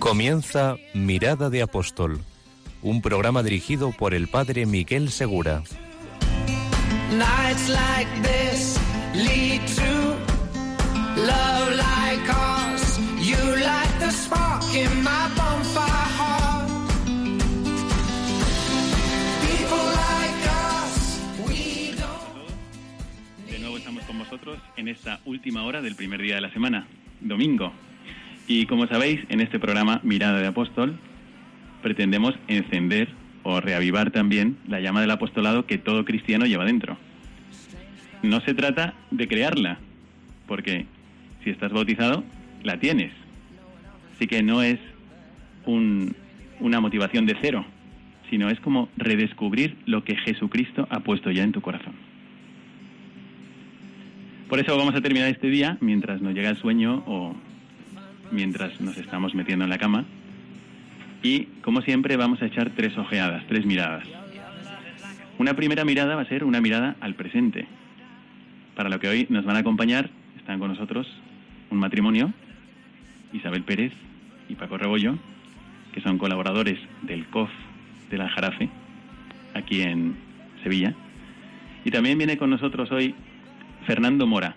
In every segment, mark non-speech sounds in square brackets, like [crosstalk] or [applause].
Comienza Mirada de Apóstol, un programa dirigido por el padre Miguel Segura. De nuevo estamos con vosotros en esta última hora del primer día de la semana, domingo. Y como sabéis, en este programa Mirada de Apóstol pretendemos encender o reavivar también la llama del apostolado que todo cristiano lleva dentro. No se trata de crearla, porque si estás bautizado, la tienes. Así que no es un- una motivación de cero, sino es como redescubrir lo que Jesucristo ha puesto ya en tu corazón. Por eso vamos a terminar este día mientras nos llega el sueño o mientras nos estamos metiendo en la cama. Y como siempre vamos a echar tres ojeadas, tres miradas. Una primera mirada va a ser una mirada al presente. Para lo que hoy nos van a acompañar, están con nosotros un matrimonio, Isabel Pérez y Paco Rebollo, que son colaboradores del COF de la Jarafe, aquí en Sevilla. Y también viene con nosotros hoy Fernando Mora,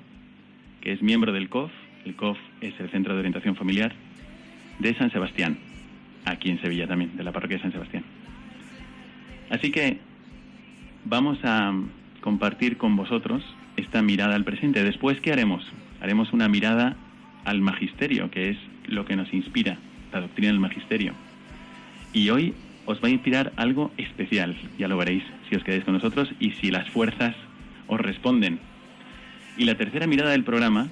que es miembro del COF. El COF es el Centro de Orientación Familiar de San Sebastián, aquí en Sevilla también, de la parroquia de San Sebastián. Así que vamos a compartir con vosotros esta mirada al presente. Después, ¿qué haremos? Haremos una mirada al magisterio, que es lo que nos inspira, la doctrina del magisterio. Y hoy os va a inspirar algo especial, ya lo veréis si os quedáis con nosotros y si las fuerzas os responden. Y la tercera mirada del programa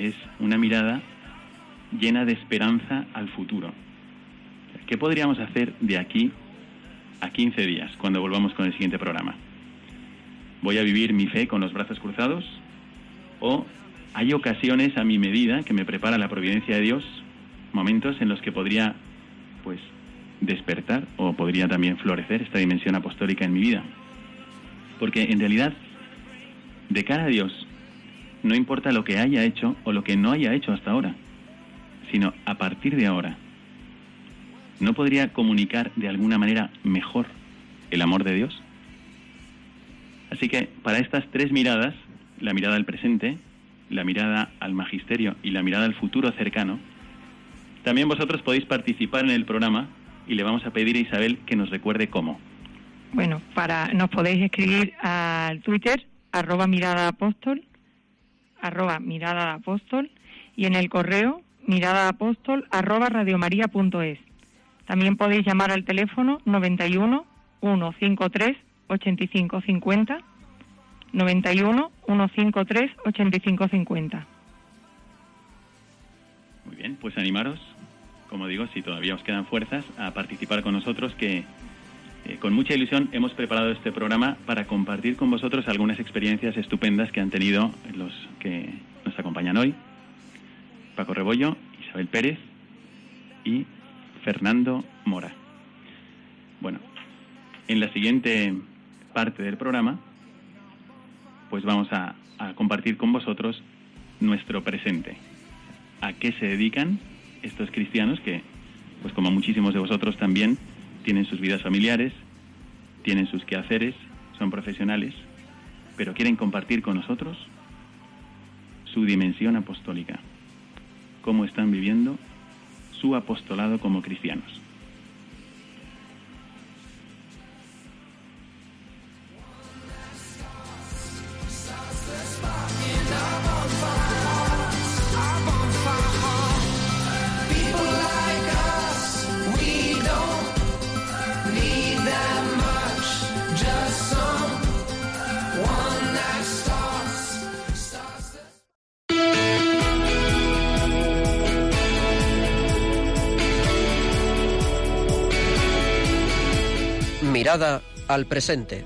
es una mirada llena de esperanza al futuro. ¿Qué podríamos hacer de aquí a 15 días, cuando volvamos con el siguiente programa? ¿Voy a vivir mi fe con los brazos cruzados? ¿O hay ocasiones a mi medida que me prepara la providencia de Dios, momentos en los que podría, pues, despertar o podría también florecer esta dimensión apostólica en mi vida? Porque en realidad, de cara a Dios, no importa lo que haya hecho o lo que no haya hecho hasta ahora, sino a partir de ahora, ¿no podría comunicar de alguna manera mejor el amor de Dios? Así que para estas tres miradas, la mirada al presente, la mirada al magisterio y la mirada al futuro cercano, también vosotros podéis participar en el programa y le vamos a pedir a Isabel que nos recuerde cómo. Bueno, para nos podéis escribir al Twitter, arroba mirada apóstol, arroba mirada apóstol, y en el correo mirada apóstol, arroba radiomaria.es. También podéis llamar al teléfono 91 153 8550, 91 153 8550. Muy bien, pues animaros, como digo, si todavía os quedan fuerzas, a participar con nosotros, que eh, con mucha ilusión hemos preparado este programa para compartir con vosotros algunas experiencias estupendas que han tenido los que nos acompañan hoy. Paco Rebollo, Isabel Pérez y Fernando Mora. Bueno, en la siguiente parte del programa, pues vamos a, a compartir con vosotros nuestro presente. ¿A qué se dedican estos cristianos que, pues como muchísimos de vosotros también, tienen sus vidas familiares, tienen sus quehaceres, son profesionales, pero quieren compartir con nosotros su dimensión apostólica, cómo están viviendo su apostolado como cristianos. Mirada al presente.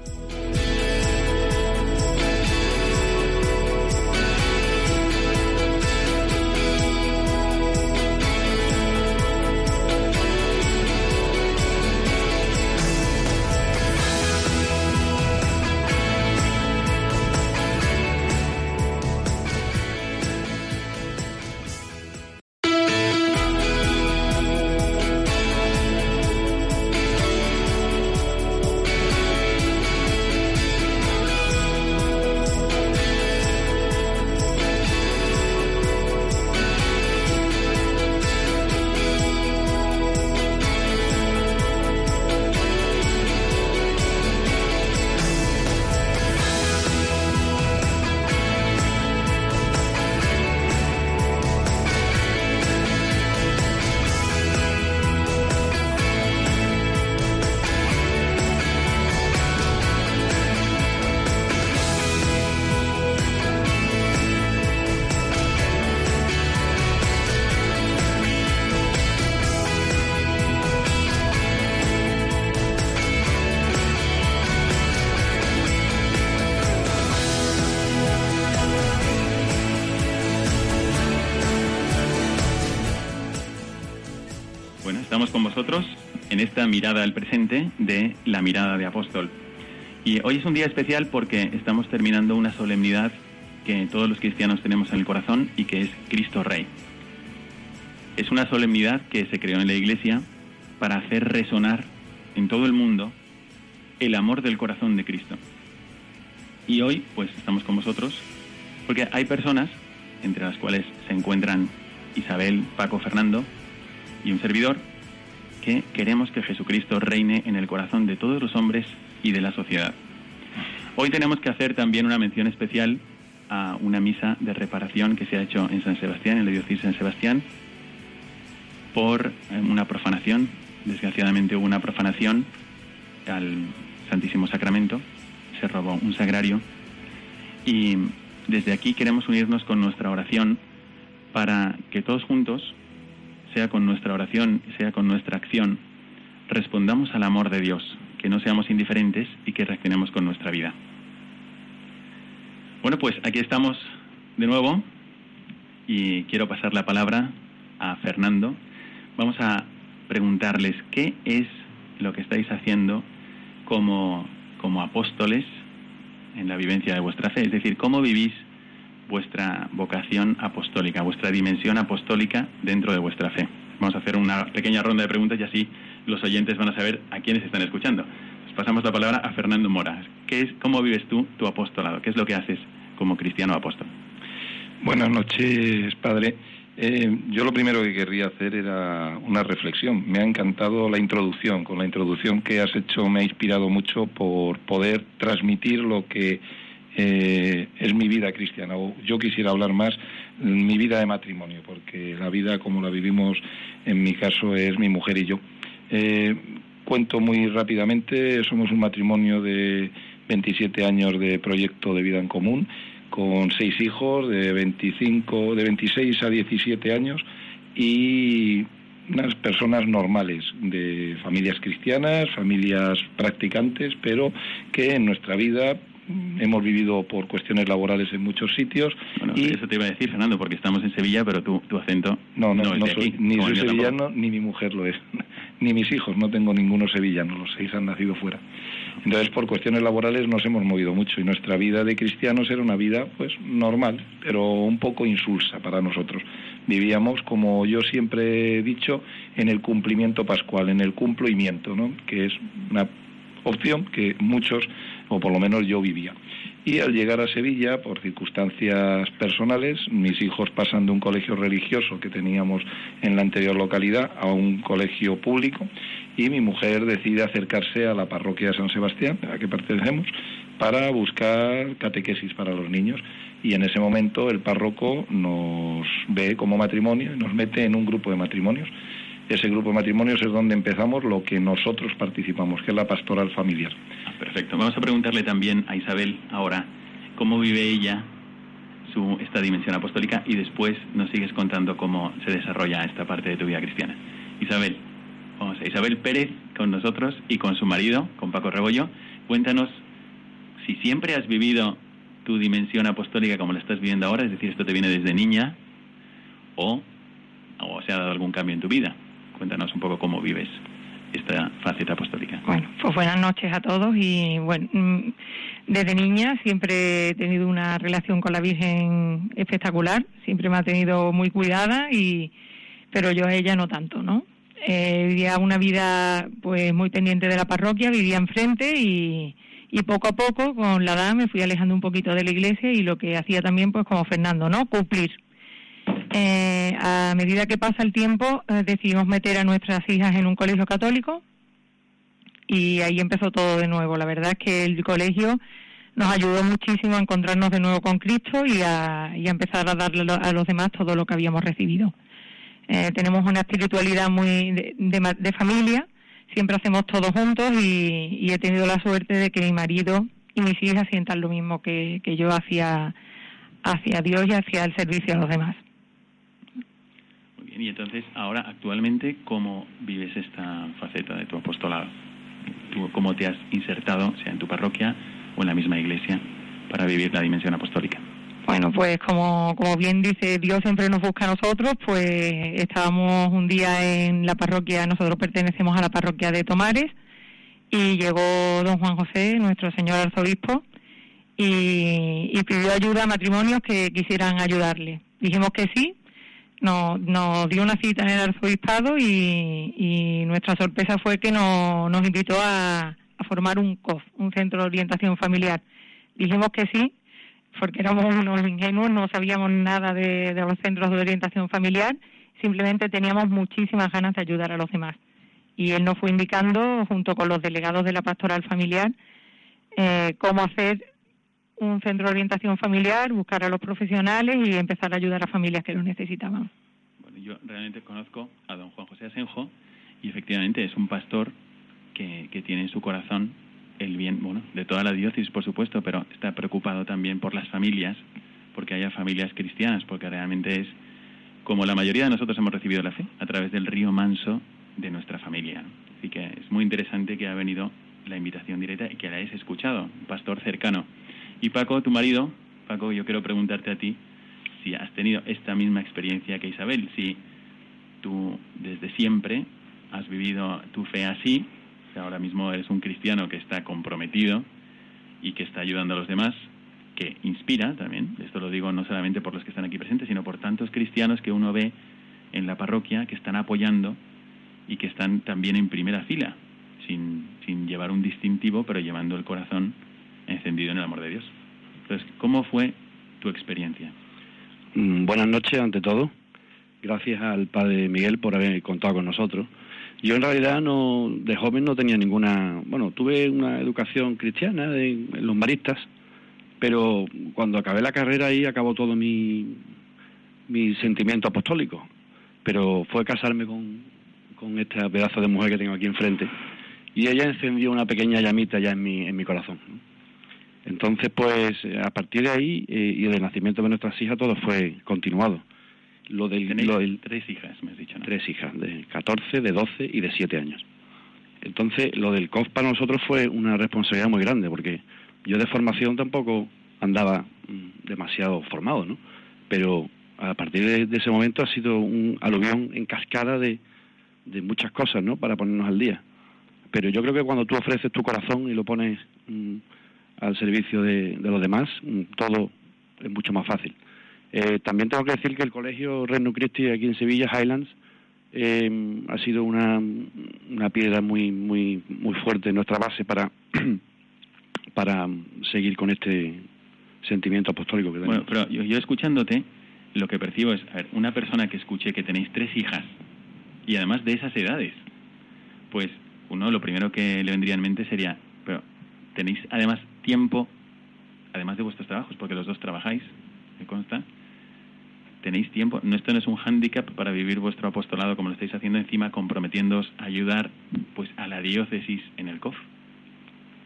Vosotros en esta mirada al presente de la mirada de apóstol. Y hoy es un día especial porque estamos terminando una solemnidad que todos los cristianos tenemos en el corazón y que es Cristo Rey. Es una solemnidad que se creó en la Iglesia para hacer resonar en todo el mundo el amor del corazón de Cristo. Y hoy, pues, estamos con vosotros porque hay personas, entre las cuales se encuentran Isabel, Paco, Fernando, y un servidor que queremos que Jesucristo reine en el corazón de todos los hombres y de la sociedad. Hoy tenemos que hacer también una mención especial a una misa de reparación que se ha hecho en San Sebastián, en la diócesis de San Sebastián, por eh, una profanación. Desgraciadamente hubo una profanación al Santísimo Sacramento, se robó un sagrario y desde aquí queremos unirnos con nuestra oración para que todos juntos sea con nuestra oración, sea con nuestra acción, respondamos al amor de Dios, que no seamos indiferentes y que reaccionemos con nuestra vida. Bueno, pues aquí estamos de nuevo y quiero pasar la palabra a Fernando. Vamos a preguntarles qué es lo que estáis haciendo como, como apóstoles en la vivencia de vuestra fe, es decir, cómo vivís vuestra vocación apostólica, vuestra dimensión apostólica dentro de vuestra fe. Vamos a hacer una pequeña ronda de preguntas y así los oyentes van a saber a quiénes están escuchando. Pasamos la palabra a Fernando Mora. ¿Qué es, ¿Cómo vives tú tu apostolado? ¿Qué es lo que haces como cristiano apóstol? Buenas noches, padre. Eh, yo lo primero que querría hacer era una reflexión. Me ha encantado la introducción. Con la introducción que has hecho me ha inspirado mucho por poder transmitir lo que eh, es mi vida cristiana. O yo quisiera hablar más mi vida de matrimonio, porque la vida como la vivimos en mi caso es mi mujer y yo. Eh, cuento muy rápidamente, somos un matrimonio de 27 años de proyecto de vida en común, con seis hijos de 25, de 26 a 17 años y unas personas normales, de familias cristianas, familias practicantes, pero que en nuestra vida hemos vivido por cuestiones laborales en muchos sitios. y eso te iba a decir, Fernando, porque estamos en Sevilla, pero tu, tu acento no, no, no, soy, ni soy sevillano ni mi mujer lo es, [laughs] ni mis hijos, no tengo ninguno sevillano, los seis han nacido fuera. Entonces, por cuestiones laborales nos hemos movido mucho y nuestra vida de cristianos era una vida, pues, normal, pero un poco insulsa para nosotros. Vivíamos, como yo siempre he dicho, en el cumplimiento pascual, en el cumplimiento, ¿no? Que es una opción que muchos o por lo menos yo vivía. Y al llegar a Sevilla, por circunstancias personales, mis hijos pasan de un colegio religioso que teníamos en la anterior localidad a un colegio público y mi mujer decide acercarse a la parroquia de San Sebastián, a la que pertenecemos, para buscar catequesis para los niños. Y en ese momento el párroco nos ve como matrimonio y nos mete en un grupo de matrimonios. Ese grupo de matrimonios es donde empezamos lo que nosotros participamos, que es la pastoral familiar. Perfecto. Vamos a preguntarle también a Isabel ahora cómo vive ella su, esta dimensión apostólica y después nos sigues contando cómo se desarrolla esta parte de tu vida cristiana. Isabel, vamos a Isabel Pérez con nosotros y con su marido, con Paco Rebollo. Cuéntanos si siempre has vivido tu dimensión apostólica como la estás viviendo ahora, es decir, esto te viene desde niña, o, o se ha dado algún cambio en tu vida. Cuéntanos un poco cómo vives esta faceta apostólica. Bueno, pues buenas noches a todos y bueno, mm, desde niña siempre he tenido una relación con la Virgen espectacular, siempre me ha tenido muy cuidada y pero yo a ella no tanto, ¿no? Eh, vivía una vida pues muy pendiente de la parroquia, vivía enfrente y, y poco a poco con la edad me fui alejando un poquito de la iglesia y lo que hacía también pues como Fernando, ¿no? Cumplir. Eh, a medida que pasa el tiempo eh, decidimos meter a nuestras hijas en un colegio católico y ahí empezó todo de nuevo. La verdad es que el colegio nos ayudó muchísimo a encontrarnos de nuevo con Cristo y a, empezar a darle a los demás todo lo que habíamos recibido. Eh, tenemos una espiritualidad muy de, familia, siempre hacemos todo juntos y, he tenido la suerte de que mi marido y mis hijas sientan lo mismo que, yo hacia, hacia Dios y hacia el servicio a los demás. Y entonces ahora actualmente, ¿cómo vives esta faceta de tu apostolado? ¿Cómo te has insertado, sea en tu parroquia o en la misma iglesia, para vivir la dimensión apostólica? Bueno, pues como, como bien dice, Dios siempre nos busca a nosotros, pues estábamos un día en la parroquia, nosotros pertenecemos a la parroquia de Tomares, y llegó don Juan José, nuestro señor arzobispo, y, pidió ayuda a matrimonios que quisieran ayudarle. Dijimos que sí, nos, nos dio una cita en el arzobispado y, nuestra sorpresa fue que nos, nos invitó a, formar un COF, un centro de orientación familiar. Dijimos que sí porque éramos unos ingenuos, no sabíamos nada de, los centros de orientación familiar, simplemente teníamos muchísimas ganas de ayudar a los demás. Y él nos fue indicando, junto con los delegados de la pastoral familiar, eh, cómo hacer un centro de orientación familiar, buscar a los profesionales y empezar a ayudar a familias que lo necesitaban. Bueno, yo realmente conozco a don Juan José Asenjo y efectivamente es un pastor que, que tiene en su corazón el bien, bueno, de toda la diócesis, por supuesto, pero está preocupado también por las familias, porque haya familias cristianas, porque realmente es como la mayoría de nosotros hemos recibido la fe, a través del río manso de nuestra familia. Así que es muy interesante que ha venido la invitación directa y que la hayas escuchado, pastor cercano. Y Paco, tu marido, Paco, yo quiero preguntarte a ti si has tenido esta misma experiencia que Isabel, si tú desde siempre has vivido tu fe así ahora mismo eres un cristiano que está comprometido y que está ayudando a los demás, que inspira también, esto lo digo no solamente por los que están aquí presentes, sino por tantos cristianos que uno ve en la parroquia que están apoyando y que están también en primera fila, sin, sin llevar un distintivo, pero llevando el corazón en el amor de Dios. Entonces, ¿cómo fue tu experiencia? Mm, buenas noches, ante todo. Gracias al Padre Miguel por haber contado con nosotros. Yo en realidad no, de joven no tenía ninguna, bueno, tuve una educación cristiana en, los maristas, pero cuando acabé la carrera ahí acabó todo mi, mi sentimiento apostólico. Pero fue casarme con, con este pedazo de mujer que tengo aquí enfrente y ella encendió una pequeña llamita ya en mi, en mi corazón. Entonces, pues a partir de ahí eh, y del nacimiento de nuestras hijas todo fue continuado. Lo del, tres hijas, me has dicho, Tres hijas, de 14, de 12 y de 7 años. Entonces, lo del COF para nosotros fue una responsabilidad muy grande, porque yo de formación tampoco andaba mm, demasiado formado, ¿no? Pero a partir de, ese momento ha sido un aluvión en cascada de, de, muchas cosas, ¿no? Para ponernos al día. Pero yo creo que cuando tú ofreces tu corazón y lo pones mm, al servicio de, de los demás, mm, todo es mucho más fácil. Eh, también tengo que decir que el colegio Reino Christi aquí en Sevilla, Highlands, eh, ha sido una, una piedra muy muy muy fuerte en nuestra base para [clears throat] para seguir con este sentimiento apostólico que tenemos. Bueno, pero yo, escuchándote, lo que percibo es, a ver, una persona que escuche que tenéis tres hijas y además de esas edades, pues uno lo primero que le vendría en mente sería, pero tenéis además tiempo, además de vuestros trabajos, porque los dos trabajáis, me consta, tenéis tiempo. No, esto no es un hándicap para vivir vuestro apostolado como lo estáis haciendo encima, comprometiéndoos a ayudar pues a la diócesis en el COF.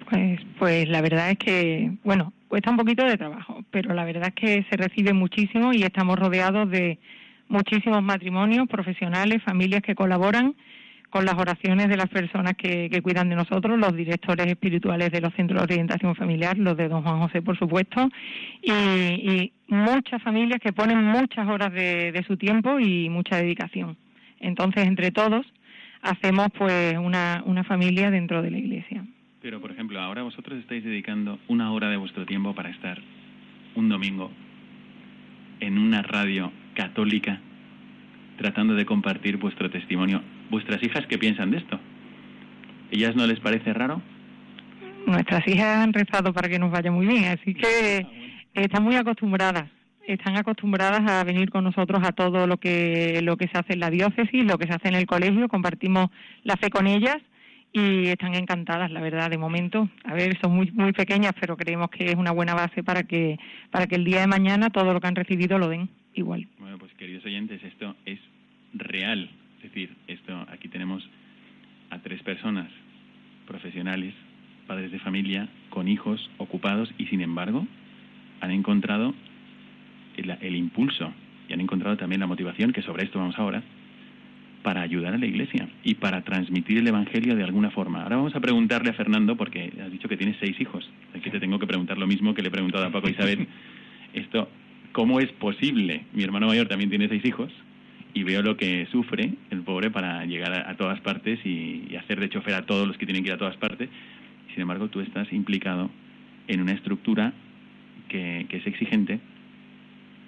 Pues, pues la verdad es que, bueno, cuesta un poquito de trabajo, pero la verdad es que se recibe muchísimo y estamos rodeados de muchísimos matrimonios, profesionales, familias que colaboran con las oraciones de las personas que, cuidan de nosotros, los directores espirituales de los centros de orientación familiar, los de don Juan José, por supuesto, y, muchas familias que ponen muchas horas de, su tiempo y mucha dedicación. Entonces, entre todos, hacemos pues una familia dentro de la iglesia. Pero, por ejemplo, ahora vosotros estáis dedicando una hora de vuestro tiempo para estar un domingo en una radio católica tratando de compartir vuestro testimonio. ¿Vuestras hijas qué piensan de esto? ¿Ellas no les parece raro? Nuestras hijas han rezado para que nos vaya muy bien, así que están muy acostumbradas. Están acostumbradas a venir con nosotros a todo lo que lo que se hace en la diócesis, lo que se hace en el colegio. Compartimos la fe con ellas y están encantadas, la verdad, de momento. A ver, son muy muy pequeñas, pero creemos que es una buena base para que para que el día de mañana todo lo que han recibido lo den igual. Bueno, pues queridos oyentes, esto es real. Es decir, esto aquí tenemos a tres personas profesionales, padres de familia, con hijos ocupados y sin embargo han encontrado el, el impulso y han encontrado también la motivación, que sobre esto vamos ahora, para ayudar a la Iglesia y para transmitir el Evangelio de alguna forma. Ahora vamos a preguntarle a Fernando, porque has dicho que tienes seis hijos. Aquí te tengo que preguntar lo mismo que le he preguntado a Paco Isabel. [laughs] Esto, ¿cómo es posible? Mi hermano mayor también tiene seis hijos y veo lo que sufre el pobre para llegar a, todas partes y, hacer de chofer a todos los que tienen que ir a todas partes. Sin embargo, tú estás implicado en una estructura que, que es exigente,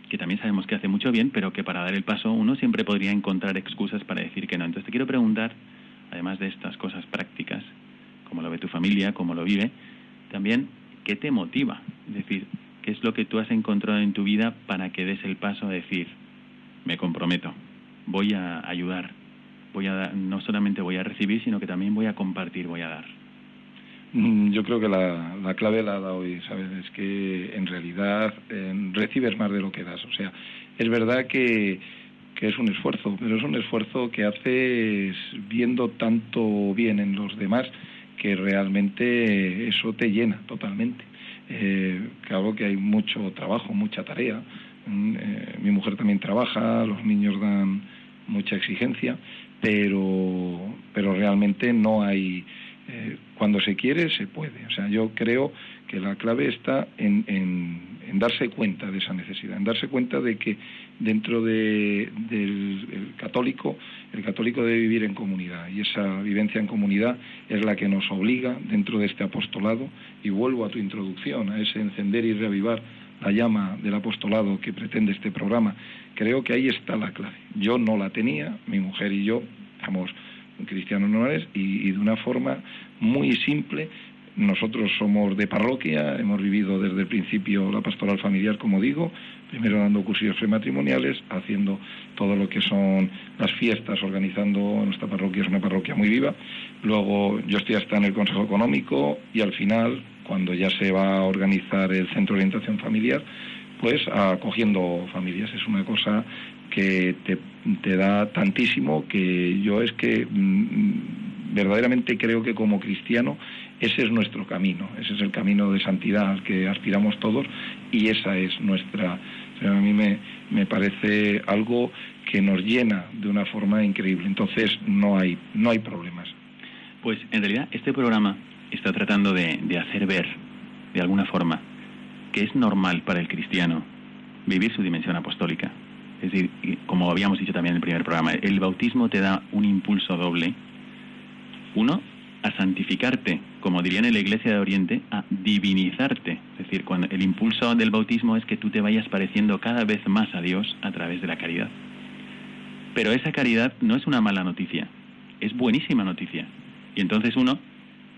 que también sabemos que hace mucho bien, pero que para dar el paso uno siempre podría encontrar excusas para decir que no. Entonces te quiero preguntar, además de estas cosas prácticas, cómo lo ve tu familia, cómo lo vive, también qué te motiva. Es decir, qué es lo que tú has encontrado en tu vida para que des el paso a decir, me comprometo, voy a ayudar, voy a no solamente voy a recibir, sino que también voy a compartir, voy a dar. Mm, yo creo que la, la clave la ha dado hoy, ¿sabes? Es que en realidad recibes más de lo que das. O sea, es verdad que, que es un esfuerzo, pero es un esfuerzo que haces viendo tanto bien en los demás que realmente eso te llena totalmente. Eh, claro que hay mucho trabajo, mucha tarea. Mm, eh, mi mujer también trabaja, los niños dan mucha exigencia, pero, pero realmente no hay eh, cuando se quiere, se puede. O sea, yo creo que la clave está en, en, darse cuenta de esa necesidad, en darse cuenta de que dentro de, del católico, el católico debe vivir en comunidad y esa vivencia en comunidad es la que nos obliga dentro de este apostolado. Y vuelvo a tu introducción, a ese encender y reavivar la llama del apostolado que pretende este programa. Creo que ahí está la clave. Yo no la tenía, mi mujer y yo somos cristianos normales y, de una forma muy simple nosotros somos de parroquia, hemos vivido desde el principio la pastoral familiar, como digo, primero dando cursillos prematrimoniales, haciendo todo lo que son las fiestas, organizando nuestra parroquia, es una parroquia muy viva. Luego yo estoy hasta en el Consejo Económico y al final, cuando ya se va a organizar el Centro de Orientación Familiar, pues acogiendo familias. Es una cosa que te, da tantísimo que yo es que mm, verdaderamente creo que como cristiano ese es nuestro camino, ese es el camino de santidad al que aspiramos todos y esa es nuestra, a mí me, me parece algo que nos llena de una forma increíble, entonces no hay, no hay problemas. Pues en realidad este programa está tratando de, de hacer ver, de alguna forma, que es normal para el cristiano vivir su dimensión apostólica, es decir, como habíamos dicho también en el primer programa, el bautismo te da un impulso doble. Uno, a santificarte, como dirían en la Iglesia de Oriente, a divinizarte. Es decir, cuando el impulso del bautismo es que tú te vayas pareciendo cada vez más a Dios a través de la caridad. Pero esa caridad no es una mala noticia, es buenísima noticia. Y entonces uno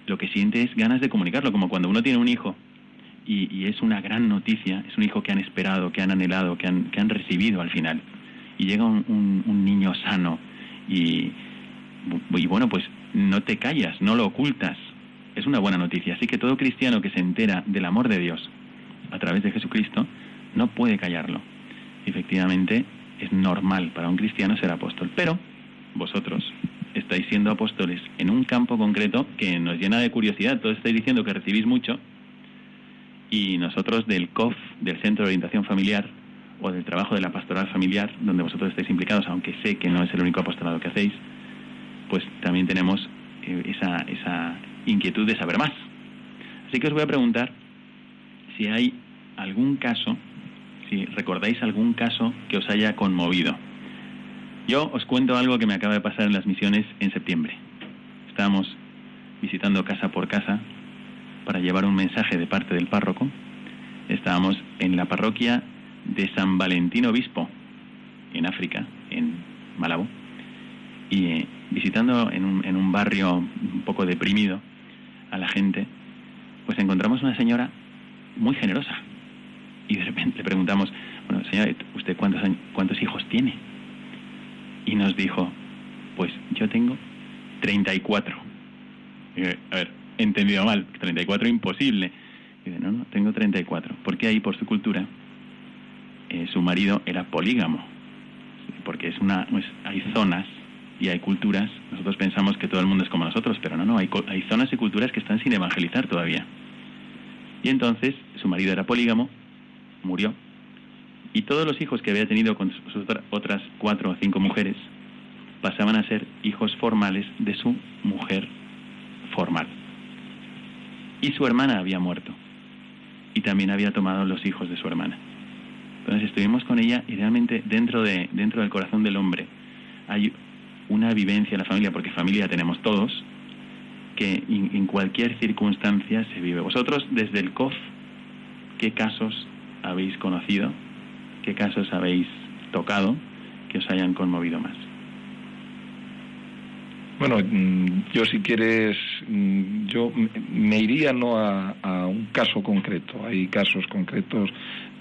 lo que siente es ganas de comunicarlo, como cuando uno tiene un hijo y, es una gran noticia, es un hijo que han esperado, que han anhelado, que han, que han recibido al final. Y llega un, un, niño sano y, y bueno, pues no te callas, no lo ocultas. Es una buena noticia. Así que todo cristiano que se entera del amor de Dios a través de Jesucristo no puede callarlo. Efectivamente, es normal para un cristiano ser apóstol. Pero vosotros estáis siendo apóstoles en un campo concreto que nos llena de curiosidad. Todos estáis diciendo que recibís mucho, y nosotros del COF, del Centro de Orientación Familiar, o del trabajo de la pastoral familiar, donde vosotros estáis implicados, aunque sé que no es el único apostolado que hacéis, pues también tenemos eh, esa, esa inquietud de saber más. Así que os voy a preguntar si hay algún caso, si recordáis algún caso que os haya conmovido. Yo os cuento algo que me acaba de pasar en las misiones en septiembre. Estábamos visitando casa por casa para llevar un mensaje de parte del párroco. Estábamos en la parroquia de San Valentín Obispo, en África, en Malabo, y eh, visitando en un, en un barrio un poco deprimido a la gente, pues encontramos una señora muy generosa. Y de repente le preguntamos, bueno, señora, ¿usted cuántos, cuántos hijos tiene? Y nos dijo, pues yo tengo 34. Y, a ver, entendido mal, 34 imposible. Y dice, no, no, tengo 34. Porque ahí, por su cultura, eh, su marido era polígamo. Porque es una, hay zonas y hay culturas. Nosotros pensamos que todo el mundo es como nosotros, pero no, no, hay, hay zonas y culturas que están sin evangelizar todavía. Y entonces su marido era polígamo, murió, y todos los hijos que había tenido con sus otras cuatro o cinco mujeres pasaban a ser hijos formales de su mujer formal. Y su hermana había muerto, y también había tomado los hijos de su hermana. Entonces estuvimos con ella y realmente dentro, de, dentro del corazón del hombre hay una vivencia en la familia, porque familia tenemos todos, que en, cualquier circunstancia se vive. Vosotros, desde el COF, ¿qué casos habéis conocido? ¿Qué casos habéis tocado que os hayan conmovido más? Bueno, mm, yo si quieres, mm, yo me iría no a, a, un caso concreto. Hay casos concretos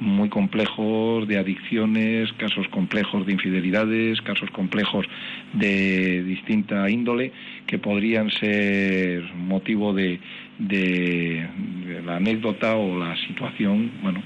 muy complejos de adicciones, casos complejos de infidelidades, casos complejos de distinta índole que podrían ser motivo de, de, la anécdota o la situación, bueno,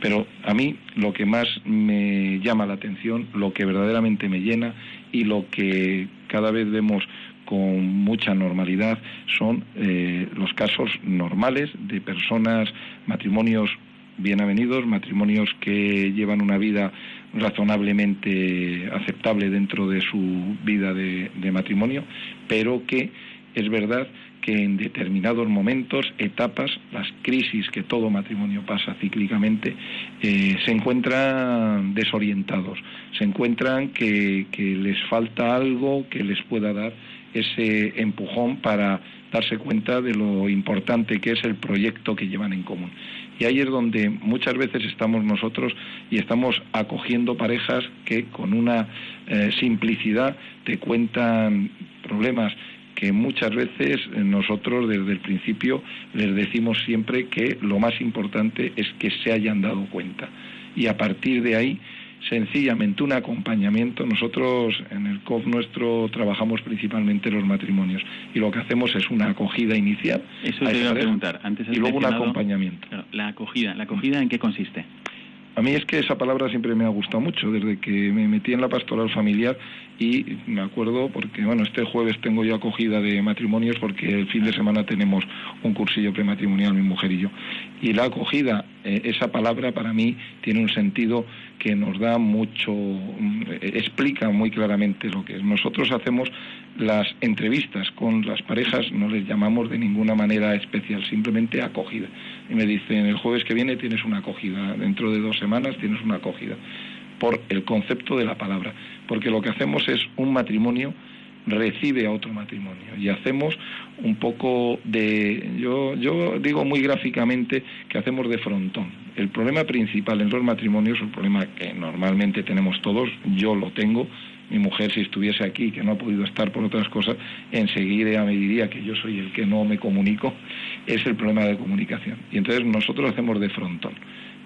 pero a mí lo que más me llama la atención, lo que verdaderamente me llena y lo que cada vez vemos con mucha normalidad son eh, los casos normales de personas, matrimonios bien avenidos, matrimonios que llevan una vida razonablemente aceptable dentro de su vida de, matrimonio, pero que es verdad que en determinados momentos, etapas, las crisis que todo matrimonio pasa cíclicamente, eh, se encuentran desorientados, se encuentran que, que les falta algo que les pueda dar ese empujón para darse cuenta de lo importante que es el proyecto que llevan en común. Y ahí es donde muchas veces estamos nosotros y estamos acogiendo parejas que con una eh, simplicidad te cuentan problemas que muchas veces nosotros desde el principio les decimos siempre que lo más importante es que se hayan dado cuenta. Y a partir de ahí sencillamente un acompañamiento. Nosotros en el COF nuestro trabajamos principalmente los matrimonios y lo que hacemos es una acogida inicial. Eso te iba a preguntar. Antes y luego un acompañamiento. La acogida. ¿La acogida en qué consiste? A mí es que esa palabra siempre me ha gustado mucho, desde que me metí en la pastoral familiar y me acuerdo porque, bueno, este jueves tengo yo acogida de matrimonios porque el fin de semana tenemos un cursillo prematrimonial, mi mujer y yo. Y la acogida, eh, esa palabra para mí tiene un sentido que nos da mucho, mm, explica muy claramente lo que es. Nosotros hacemos las entrevistas con las parejas, no les llamamos de ninguna manera especial, simplemente acogida. Y me dicen, el jueves que viene tienes una acogida, dentro de dos semanas tienes una acogida por el concepto de la palabra, porque lo que hacemos es un matrimonio recibe a otro matrimonio y hacemos un poco de yo yo digo muy gráficamente que hacemos de frontón. El problema principal en los matrimonios, el problema que normalmente tenemos todos, yo lo tengo, mi mujer si estuviese aquí, que no ha podido estar por otras cosas, enseguida me diría que yo soy el que no me comunico, es el problema de comunicación. Y entonces nosotros hacemos de frontón.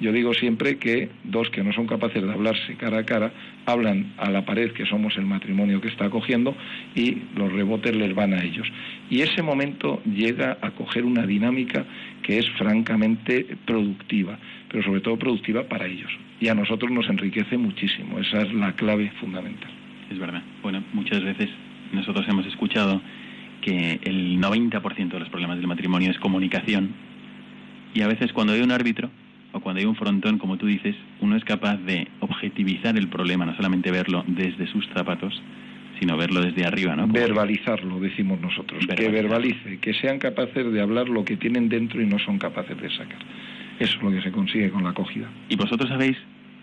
Yo digo siempre que dos que no son capaces de hablarse cara a cara hablan a la pared que somos el matrimonio que está acogiendo y los rebotes les van a ellos. Y ese momento llega a coger una dinámica que es francamente productiva, pero sobre todo productiva para ellos. Y a nosotros nos enriquece muchísimo. Esa es la clave fundamental. Es verdad. Bueno, muchas veces nosotros hemos escuchado que el 90% de los problemas del matrimonio es comunicación y a veces cuando hay un árbitro o cuando hay un frontón, como tú dices, uno es capaz de objetivizar el problema, no solamente verlo desde sus zapatos, sino verlo desde arriba, ¿no? Verbalizarlo, decimos nosotros. Que verbalice, que sean capaces de hablar lo que tienen dentro y no son capaces de sacar. Eso es lo que se consigue con la acogida. ¿Y vosotros habéis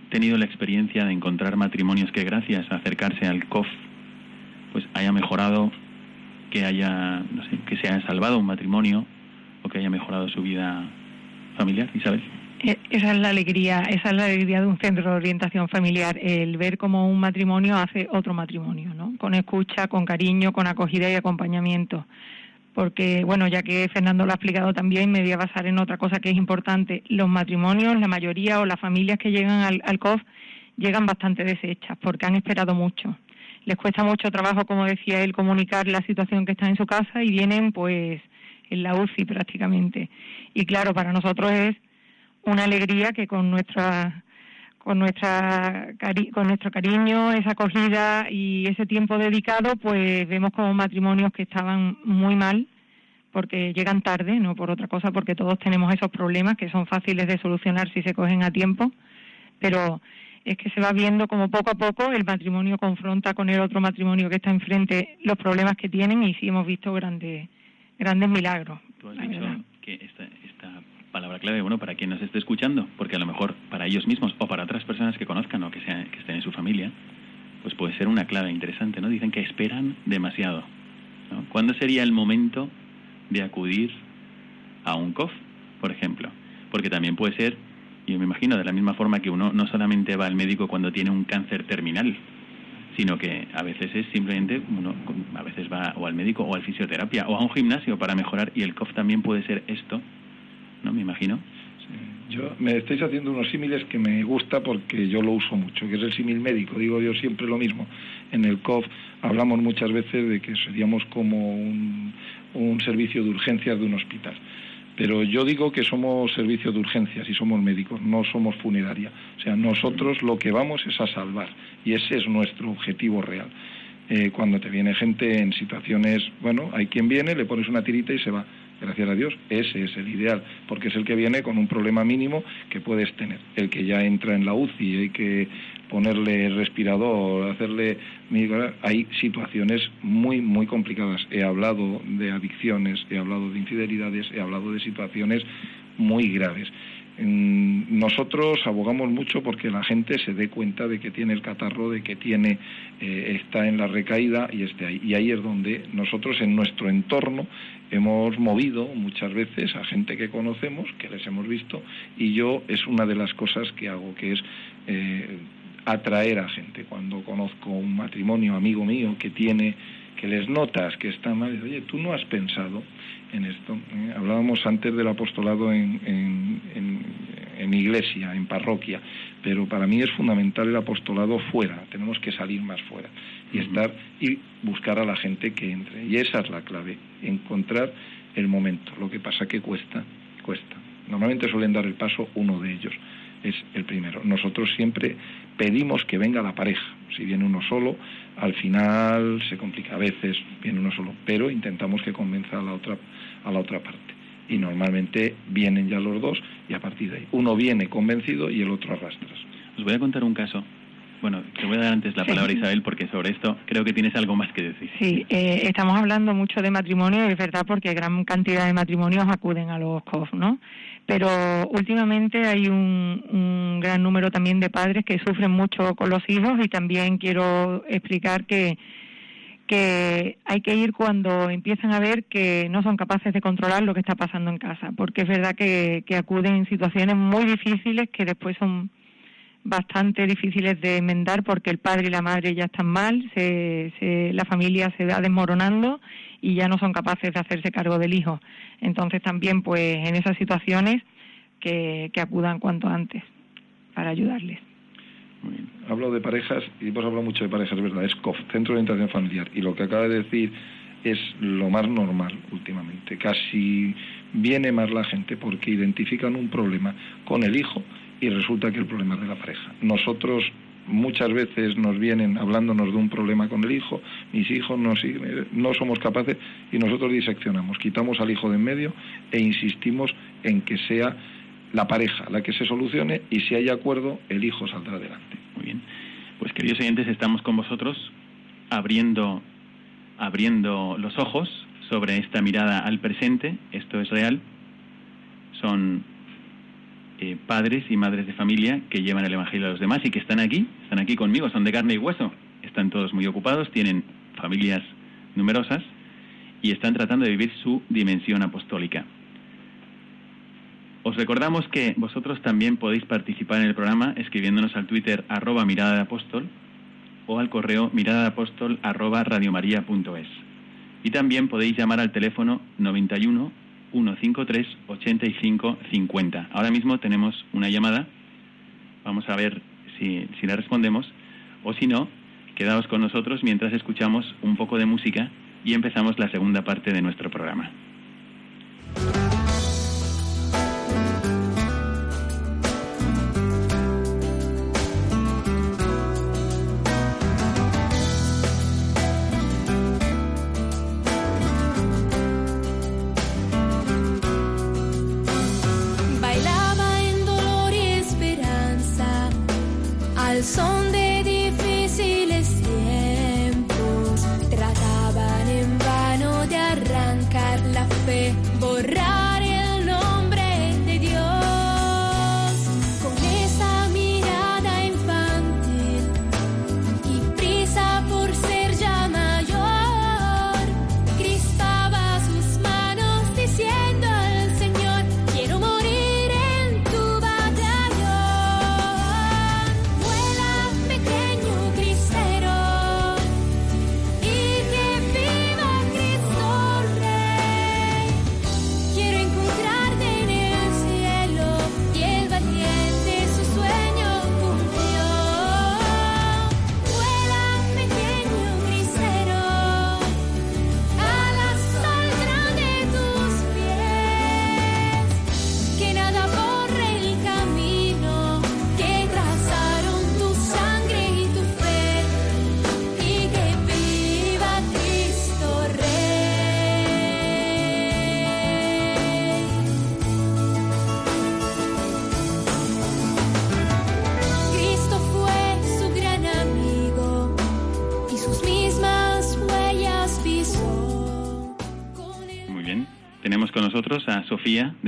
tenido la experiencia de encontrar matrimonios que gracias a acercarse al COF pues haya mejorado, que haya, no sé, que se haya salvado un matrimonio o que haya mejorado su vida familiar, Isabel? E, esa es la alegría, esa es la alegría de un centro de orientación familiar, el ver cómo un matrimonio hace otro matrimonio, ¿no? Con escucha, con cariño, con acogida y acompañamiento. Porque, bueno, ya que Fernando lo ha explicado también, me voy a basar en otra cosa que es importante. Los matrimonios, la mayoría o las familias que llegan al, al COF llegan bastante deshechas porque han esperado mucho. Les cuesta mucho trabajo, como decía él, comunicar la situación que está en su casa y vienen, pues, en la UCI prácticamente. Y claro, para nosotros es una alegría que con nuestra con nuestra con nuestro cariño, esa acogida y ese tiempo dedicado, pues vemos como matrimonios que estaban muy mal porque llegan tarde, no por otra cosa, porque todos tenemos esos problemas que son fáciles de solucionar si se cogen a tiempo, pero es que se va viendo como poco a poco el matrimonio confronta con el otro matrimonio que está enfrente los problemas que tienen y sí hemos visto grandes grandes milagros. Tú has dicho que esta, esta palabra clave, bueno, para quien nos esté escuchando, porque a lo mejor para ellos mismos o para otras personas que conozcan o que, sean, que estén en su familia, pues puede ser una clave interesante, ¿no? Dicen que esperan demasiado. ¿no? ¿Cuándo sería el momento de acudir a un COF, por ejemplo? Porque también puede ser, yo me imagino, de la misma forma que uno no solamente va al médico cuando tiene un cáncer terminal, sino que a veces es simplemente uno a veces va o al médico o al fisioterapia o a un gimnasio para mejorar y el COF también puede ser esto ¿no? Me imagino. Yo me estáis haciendo unos símiles que me gusta porque yo lo uso mucho, que es el símil médico. Digo yo siempre lo mismo. En el COF hablamos muchas veces de que seríamos como un, un servicio de urgencias de un hospital. Pero yo digo que somos servicio de urgencias y somos médicos, no somos funeraria. O sea, nosotros lo que vamos es a salvar y ese es nuestro objetivo real. Eh, cuando te viene gente en situaciones, bueno, hay quien viene, le pones una tirita y se va gracias a Dios, ese es el ideal, porque es el que viene con un problema mínimo que puedes tener. El que ya entra en la UCI, hay que ponerle respirador, hacerle... Hay situaciones muy, muy complicadas. He hablado de adicciones, he hablado de infidelidades, he hablado de situaciones muy graves. Nosotros abogamos mucho porque la gente se dé cuenta de que tiene el catarro, de que tiene eh, está en la recaída y esté ahí. Y ahí es donde nosotros en nuestro entorno hemos movido muchas veces a gente que conocemos, que les hemos visto, y yo es una de las cosas que hago, que es eh, atraer a gente. Cuando conozco un matrimonio amigo mío que tiene que les notas que está mal, oye, tú no has pensado en esto. ¿eh? Hablábamos antes del apostolado en, en, en, iglesia, en parroquia, pero para mí es fundamental el apostolado fuera, tenemos que salir más fuera y estar y buscar a la gente que entre. Y esa es la clave, encontrar el momento. Lo que pasa que cuesta, cuesta. Normalmente suelen dar el paso uno de ellos, es el primero. Nosotros siempre pedimos que venga la pareja. Si viene uno solo, al final se complica. A veces viene uno solo, pero intentamos que convenza a la otra, a la otra parte. Y normalmente vienen ya los dos y a partir de ahí uno viene convencido y el otro arrastras. Os voy a contar un caso. Bueno, te voy a dar antes la palabra Isabel porque sobre esto creo que tienes algo más que decir. Sí, eh, estamos hablando mucho de matrimonio y es verdad porque gran cantidad de matrimonios acuden a los COF, ¿no? pero últimamente hay un, gran número también de padres que sufren mucho con los hijos y también quiero explicar que que hay que ir cuando empiezan a ver que no son capaces de controlar lo que está pasando en casa, porque es verdad que, que acuden en situaciones muy difíciles que después son bastante difíciles de enmendar porque el padre y la madre ya están mal, se, se, la familia se va desmoronando y ya no son capaces de hacerse cargo del hijo. Entonces también pues en esas situaciones que, que acudan cuanto antes para ayudarles. Hablo de parejas y hemos hablado mucho de parejas, ¿verdad? Es COF, Centro de Orientación Familiar. Y lo que acaba de decir es lo más normal últimamente. Casi viene más la gente porque identifican un problema con el hijo y resulta que el problema es de la pareja. Nosotros muchas veces nos vienen hablándonos de un problema con el hijo, mis hijos no, no somos capaces y nosotros diseccionamos, quitamos al hijo de en medio e insistimos en que sea la pareja la que se solucione y si hay acuerdo el hijo saldrá adelante. Muy bien. Pues queridos oyentes, estamos con vosotros abriendo, abriendo los ojos sobre esta mirada al presente, esto es real, son eh, padres y madres de familia que llevan el Evangelio a los demás y que están aquí, están aquí conmigo, son de carne y hueso, están todos muy ocupados, tienen familias numerosas y están tratando de vivir su dimensión apostólica. Os recordamos que vosotros también podéis participar en el programa escribiéndonos al Twitter arroba mirada de apóstol o al correo mirada de apóstol arroba. Y también podéis llamar al teléfono 91 153 85 50. Ahora mismo tenemos una llamada. Vamos a ver si, si la respondemos. O si no, quedaos con nosotros mientras escuchamos un poco de música y empezamos la segunda parte de nuestro programa.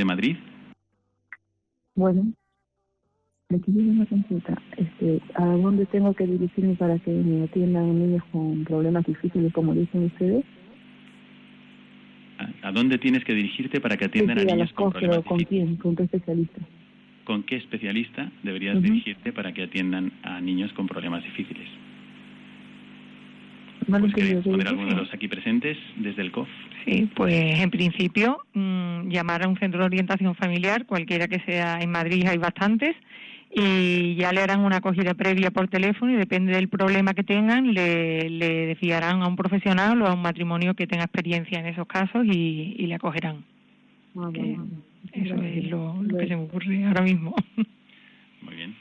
Madrid. Bueno, le quiero una consulta. Este, ¿A dónde tengo que dirigirme para que me atiendan niños con problemas difíciles, como dicen ustedes? ¿A, dónde tienes que dirigirte para que atiendan a niños con problemas ¿Con quién? ¿Con qué especialista? ¿Con qué especialista deberías dirigirte para que atiendan a niños con problemas difíciles? Pues responder alguno de los aquí presentes desde el COF? Sí, pues en principio mm, llamar a un centro de orientación familiar, cualquiera que sea en Madrid hay bastantes, y ya le harán una acogida previa por teléfono y depende del problema que tengan, le, le a un profesional o a un matrimonio que tenga experiencia en esos casos y, le acogerán. Ah, eso es lo, lo que se me ocurre ahora mismo. [laughs] Muy bien.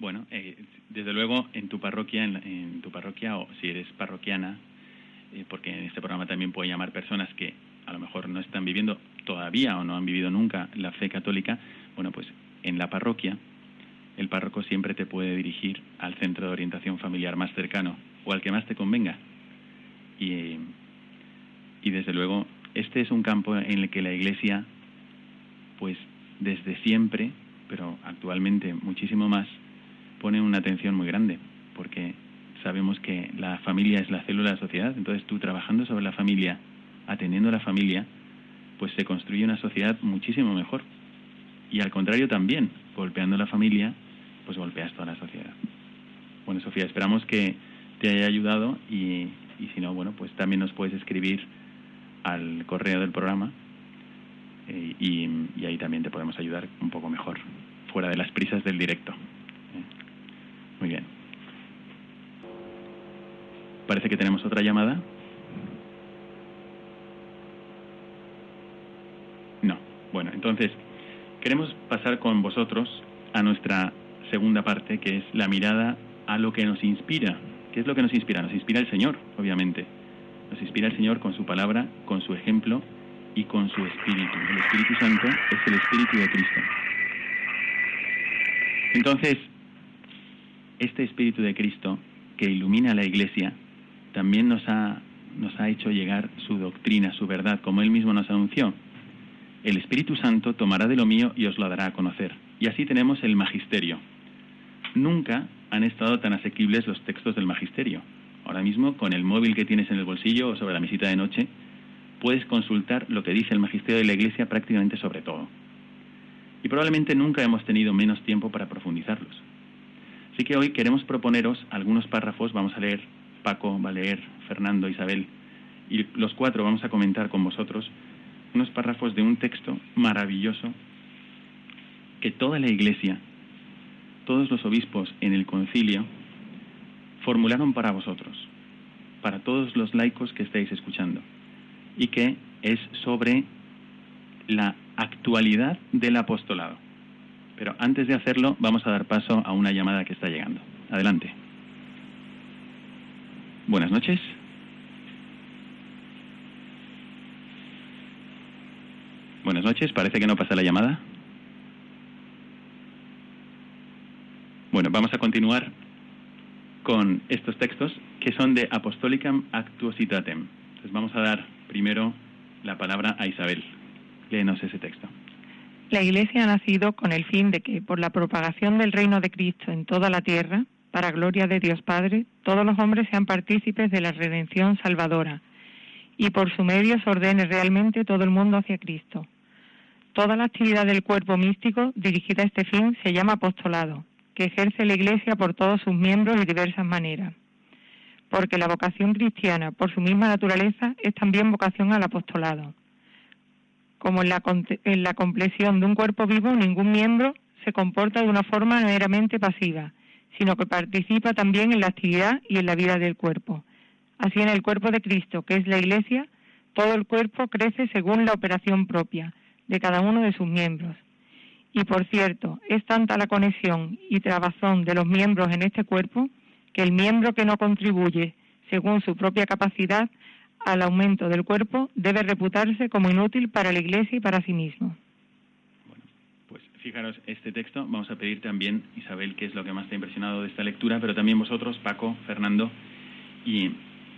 Bueno, eh, desde luego en tu parroquia, en, tu parroquia o si eres parroquiana, porque en este programa también puede llamar personas que a lo mejor no están viviendo todavía o no han vivido nunca la fe católica, bueno, pues en la parroquia el párroco siempre te puede dirigir al centro de orientación familiar más cercano o al que más te convenga. Y, y desde luego este es un campo en el que la Iglesia, pues desde siempre, pero actualmente muchísimo más, pone una atención muy grande, porque sabemos que la familia es la célula de la sociedad, entonces tú trabajando sobre la familia, atendiendo a la familia, pues se construye una sociedad muchísimo mejor. Y al contrario también, golpeando la familia, pues golpeas toda la sociedad. Bueno, Sofía, esperamos que te haya ayudado y, y si no, bueno, pues también nos puedes escribir al correo del programa eh, y, y ahí también te podemos ayudar un poco mejor, fuera de las prisas del directo. Muy bien. Parece que tenemos otra llamada. No. Bueno, entonces, queremos pasar con vosotros a nuestra segunda parte, que es la mirada a lo que nos inspira. ¿Qué es lo que nos inspira? Nos inspira el Señor, obviamente. Nos inspira el Señor con su palabra, con su ejemplo y con su Espíritu. El Espíritu Santo es el Espíritu de Cristo. Entonces, este Espíritu de Cristo que ilumina a la Iglesia también nos ha, nos ha hecho llegar su doctrina, su verdad, como Él mismo nos anunció. El Espíritu Santo tomará de lo mío y os lo dará a conocer. Y así tenemos el magisterio. Nunca han estado tan asequibles los textos del magisterio. Ahora mismo, con el móvil que tienes en el bolsillo o sobre la mesita de noche, puedes consultar lo que dice el magisterio de la Iglesia prácticamente sobre todo. Y probablemente nunca hemos tenido menos tiempo para profundizarlos. Así que hoy queremos proponeros algunos párrafos, vamos a leer, Paco va a leer, Fernando, Isabel, y los cuatro vamos a comentar con vosotros unos párrafos de un texto maravilloso que toda la Iglesia, todos los obispos en el concilio, formularon para vosotros, para todos los laicos que estáis escuchando, y que es sobre la actualidad del apostolado. Pero antes de hacerlo, vamos a dar paso a una llamada que está llegando. Adelante. Buenas noches. Buenas noches, parece que no pasa la llamada. Bueno, vamos a continuar con estos textos que son de Apostolicam Actuositatem. Entonces vamos a dar primero la palabra a Isabel. Léenos ese texto. La Iglesia ha nacido con el fin de que, por la propagación del reino de Cristo en toda la tierra, para gloria de Dios Padre, todos los hombres sean partícipes de la redención salvadora, y por su medio se ordene realmente todo el mundo hacia Cristo. Toda la actividad del cuerpo místico dirigida a este fin se llama apostolado, que ejerce la Iglesia por todos sus miembros de diversas maneras. Porque la vocación cristiana, por su misma naturaleza, es también vocación al apostolado. Como en la, en de un cuerpo vivo, ningún miembro se comporta de una forma meramente pasiva, sino que participa también en la actividad y en la vida del cuerpo. Así en el cuerpo de Cristo, que es la Iglesia, todo el cuerpo crece según la operación propia de cada uno de sus miembros. Y por cierto, es tanta la conexión y trabazón de los miembros en este cuerpo que el miembro que no contribuye según su propia capacidad al aumento del cuerpo debe reputarse como inútil para la Iglesia y para sí mismo. Fijaros, este texto vamos a pedir también, Isabel, qué es lo que más te ha impresionado de esta lectura, pero también vosotros, Paco, Fernando, y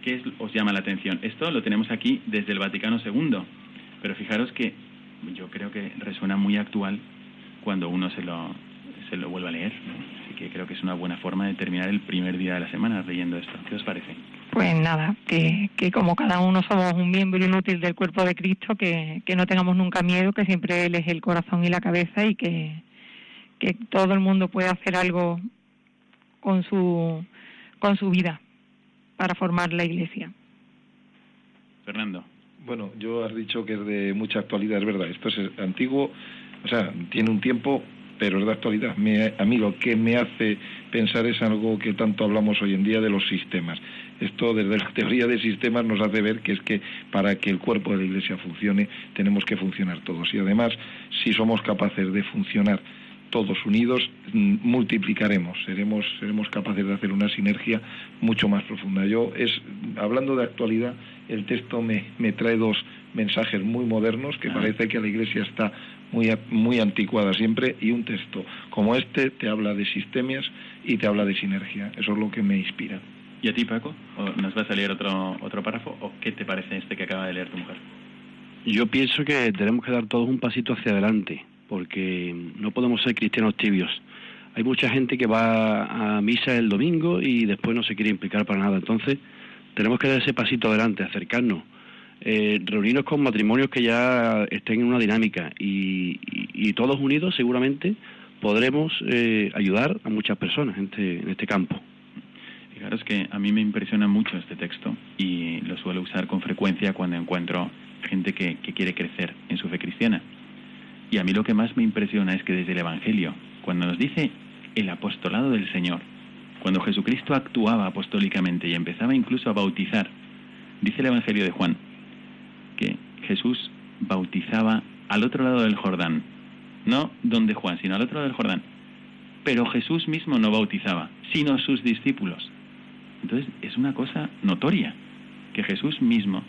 qué os llama la atención. Esto lo tenemos aquí desde el Vaticano II, pero fijaros que yo creo que resuena muy actual cuando uno se lo, se lo vuelve a leer. Así que creo que es una buena forma de terminar el primer día de la semana leyendo esto. ¿Qué os parece? Pues nada, que, que como cada uno somos un miembro inútil del cuerpo de Cristo, que, que no tengamos nunca miedo, que siempre Él es el corazón y la cabeza y que, que todo el mundo puede hacer algo con su, con su vida para formar la iglesia. Fernando. Bueno, yo has dicho que es de mucha actualidad, es verdad. Esto es antiguo, o sea, tiene un tiempo, pero es de actualidad. a mí lo que me hace pensar es algo que tanto hablamos hoy en día de los sistemas. Esto desde la teoría de sistemas nos hace ver que es que para que el cuerpo de la Iglesia funcione tenemos que funcionar todos. Y además, si somos capaces de funcionar todos unidos mm, multiplicaremos, seremos, seremos capaces de hacer una sinergia mucho más profunda. Yo es, hablando de actualidad, el texto me, me trae dos mensajes muy modernos que parece que la Iglesia está muy, muy anticuada siempre y un texto como este te habla de sistemas y te habla de sinergia. Eso es lo que me inspira. ¿Y a ti, Paco? ¿Nos vas a leer otro, otro párrafo? ¿O qué te parece este que acaba de leer tu mujer? Yo pienso que tenemos que dar todos un pasito hacia adelante, porque no podemos ser cristianos tibios. Hay mucha gente que va a misa el domingo y después no se quiere implicar para nada. Entonces, tenemos que dar ese pasito adelante, acercarnos, eh, reunirnos con matrimonios que ya estén en una dinámica y, todos unidos seguramente podremos eh, ayudar a muchas personas en este, en este campo. Fijaros que a mí me impresiona mucho este texto y lo suelo usar con frecuencia cuando encuentro gente que, que quiere crecer en su fe cristiana. Y a mí lo que más me impresiona es que desde el Evangelio, cuando nos dice el apostolado del Señor, cuando Jesucristo actuaba apostólicamente y empezaba incluso a bautizar, dice el Evangelio de Juan, Jesús bautizaba al otro lado del Jordán, no donde Juan, sino al otro lado del Jordán. Pero Jesús mismo no bautizaba, sino sus discípulos. Entonces es una cosa notoria, que Jesús mismo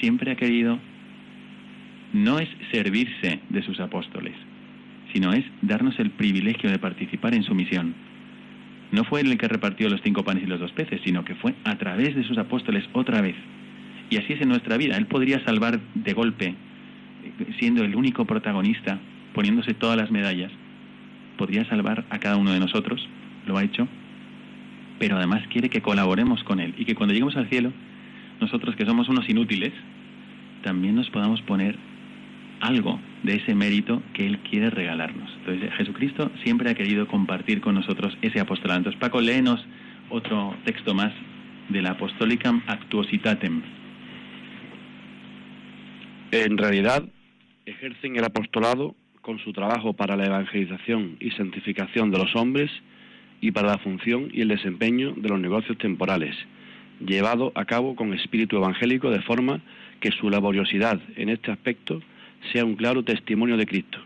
siempre ha querido, no es servirse de sus apóstoles, sino es darnos el privilegio de participar en su misión no fue el que repartió los cinco panes y los dos peces, sino que fue a través de sus apóstoles otra vez. Y así es en nuestra vida. Él podría salvar de golpe, siendo el único protagonista, poniéndose todas las medallas. Podría salvar a cada uno de nosotros, lo ha hecho, pero además quiere que colaboremos con Él y que cuando lleguemos al cielo, nosotros que somos unos inútiles, también nos podamos poner algo de ese mérito que Él quiere regalarnos. Entonces Jesucristo siempre ha querido compartir con nosotros ese apostolado. Entonces Paco, léenos otro texto más de la Apostolicam Actuositatem. En realidad ejercen el apostolado con su trabajo para la evangelización y santificación de los hombres y para la función y el desempeño de los negocios temporales, llevado a cabo con espíritu evangélico de forma que su laboriosidad en este aspecto sea un claro testimonio de Cristo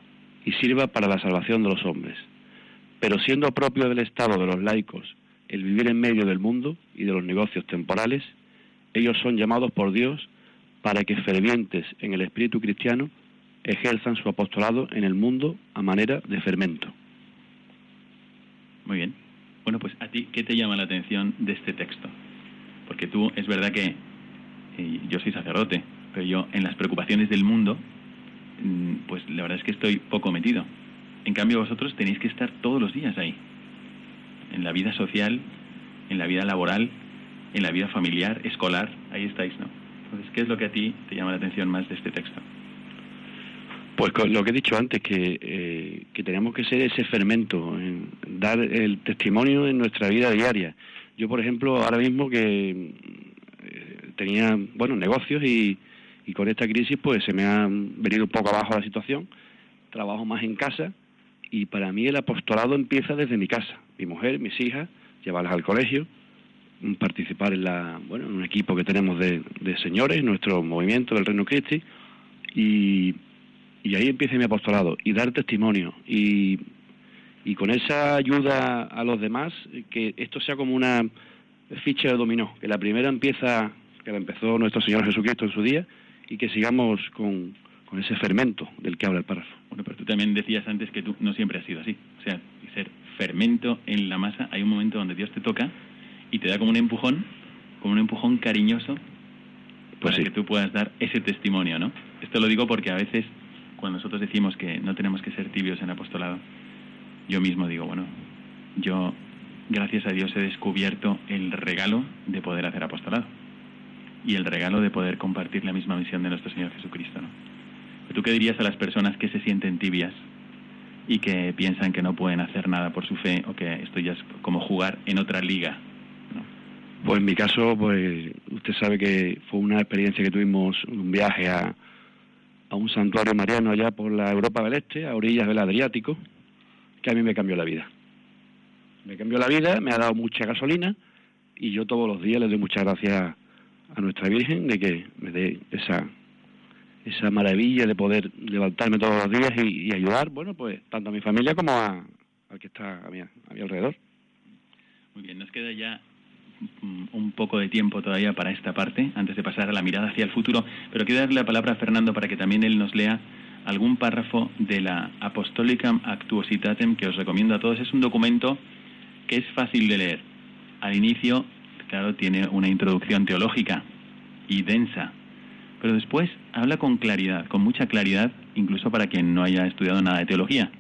y sirva para la salvación de los hombres. Pero siendo propio del estado de los laicos el vivir en medio del mundo y de los negocios temporales, ellos son llamados por Dios para que fervientes en el espíritu cristiano ejerzan su apostolado en el mundo a manera de fermento. Muy bien. Bueno, pues a ti, ¿qué te llama la atención de este texto? Porque tú, es verdad que eh, yo soy sacerdote, pero yo en las preocupaciones del mundo Mm, pues la verdad es que estoy poco metido. En cambio vosotros tenéis que estar todos los días ahí, en la vida social, en la vida laboral, en la vida familiar, escolar, ahí estáis, ¿no? Entonces, ¿qué es lo que a ti te llama la atención más de este texto? Pues lo que he dicho antes, que, eh, que tenemos que ser ese fermento, en dar el testimonio en nuestra vida diaria. Yo, por ejemplo, ahora mismo que eh, tenía, bueno, negocios y, y con esta crisis pues se me ha venido un poco abajo la situación, trabajo más en casa y para mí el apostolado empieza desde mi casa, mi mujer, mis hijas, llevarlas al colegio, participar en la bueno en un equipo que tenemos de, de señores, nuestro movimiento del Reino Cristi y, y ahí empieza mi apostolado y dar testimonio y, y con esa ayuda a los demás que esto sea como una ficha de dominó, que la primera empieza que la empezó nuestro Señor Jesucristo en su día y que sigamos con, ese fermento del que habla el párrafo. Bueno, pero tú también decías antes que tú no siempre has sido así. O sea, ser fermento en la masa, hay un momento donde Dios te toca y te da como un empujón, como un empujón cariñoso pues para que tú puedas dar ese testimonio, ¿no? Esto lo digo porque a veces cuando nosotros decimos que no tenemos que ser tibios en apostolado, yo mismo digo, bueno, yo gracias a Dios he descubierto el regalo de poder hacer apostolado y el regalo de poder compartir la misma misión de nuestro Señor Jesucristo. ¿no? ¿Tú qué dirías a las personas que se sienten tibias y que piensan que no pueden hacer nada por su fe o que esto ya es como jugar en otra liga? Pues en mi caso, pues usted sabe que fue una experiencia que tuvimos, un viaje a, a un santuario mariano allá por la Europa del Este, a orillas del Adriático, que a mí me cambió la vida. Me cambió la vida, me ha dado mucha gasolina y yo todos los días le doy muchas gracias a nuestra Virgen de que me dé esa esa maravilla de poder levantarme todos los días y, ayudar, bueno, pues tanto a mi familia como a, al que está a mi, a mi alrededor. Muy bien, nos queda ya un poco de tiempo todavía para esta parte, antes de pasar a la mirada hacia el futuro, pero quiero darle la palabra a Fernando para que también él nos lea algún párrafo de la Apostolicam Actuositatem que os recomiendo a todos. Es un documento que es fácil de leer. Al inicio claro, tiene una introducción teológica y densa, pero después habla con claridad, con mucha claridad, incluso para quien no haya estudiado nada de teología.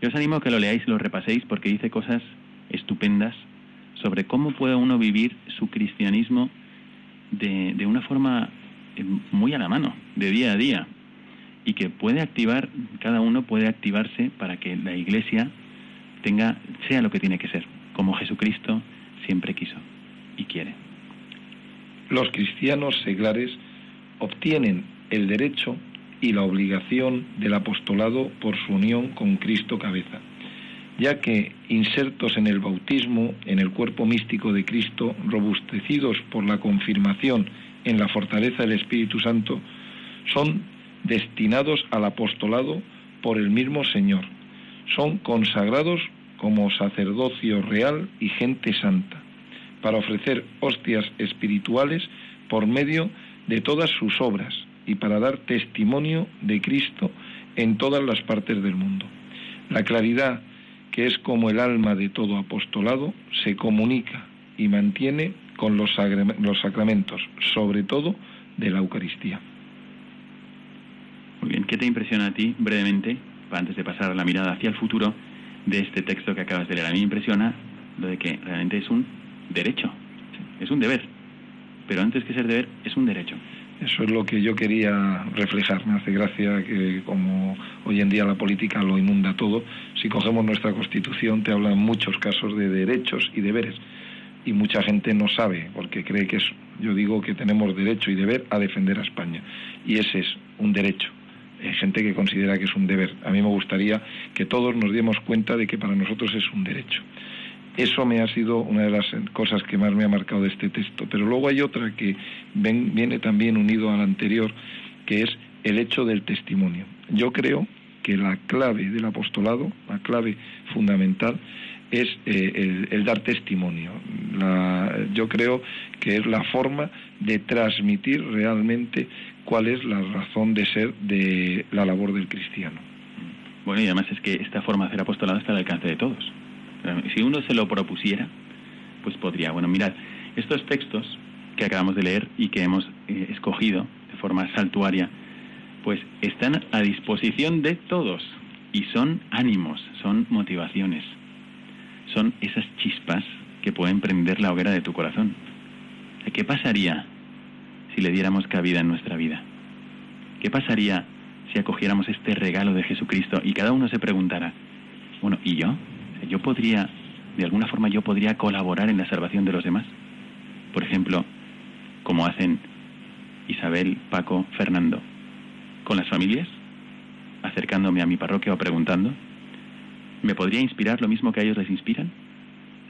Yo os animo a que lo leáis y lo repaséis porque dice cosas estupendas sobre cómo puede uno vivir su cristianismo de, de una forma eh, muy a la mano, de día a día, y que puede activar, cada uno puede activarse para que la iglesia tenga, sea lo que tiene que ser, como Jesucristo siempre quiso y quiere. Los cristianos seglares obtienen el derecho y la obligación del apostolado por su unión con Cristo cabeza, ya que insertos en el bautismo, en el cuerpo místico de Cristo, robustecidos por la confirmación en la fortaleza del Espíritu Santo, son destinados al apostolado por el mismo Señor. Son consagrados como sacerdocio real y gente santa para ofrecer hostias espirituales por medio de todas sus obras y para dar testimonio de Cristo en todas las partes del mundo. La claridad que es como el alma de todo apostolado, se comunica y mantiene con los, los sacramentos, sobre todo de la Eucaristía. Muy bien, ¿qué te impresiona a ti brevemente, antes de pasar la mirada hacia el futuro, de este texto que acabas de leer? A mí me impresiona lo de que realmente es un derecho, es un deber, pero antes que ser deber, es un derecho. Eso es lo que yo quería reflejar. Me hace gracia que como hoy en día la política lo inunda todo, si cogemos nuestra constitución te habla en muchos casos de derechos y deberes. Y mucha gente no sabe, porque cree que es, yo digo que tenemos derecho y deber a defender a España. Y ese es un derecho. Hay gente que considera que es un deber. A mí me gustaría que todos nos diéramos cuenta de que para nosotros es un derecho. Eso me ha sido una de las cosas que más me ha marcado de este texto. Pero luego hay otra que viene también unido al anterior, que es el hecho del testimonio. Yo creo que la clave del apostolado, la clave fundamental, es eh, el, dar testimonio. yo creo que es la forma de transmitir realmente cuál es la razón de ser de la labor del cristiano. Bueno, y además es que esta forma de hacer apostolado está al alcance de todos. Si uno se lo propusiera, pues podría. Bueno, mirad, estos textos que acabamos de leer y que hemos eh, escogido de forma saltuaria, pues están a disposición de todos y son ánimos, son motivaciones, son esas chispas que pueden prender la hoguera de tu corazón. ¿Qué pasaría si le diéramos cabida en nuestra vida? ¿Qué pasaría si acogiéramos este regalo de Jesucristo y cada uno se preguntara, bueno, ¿y yo? Yo podría, de alguna forma yo podría colaborar en la salvación de los demás. Por ejemplo, como hacen Isabel, Paco, Fernando, con las familias, acercándome a mi parroquia o preguntando, ¿me podría inspirar lo mismo que a ellos les inspiran?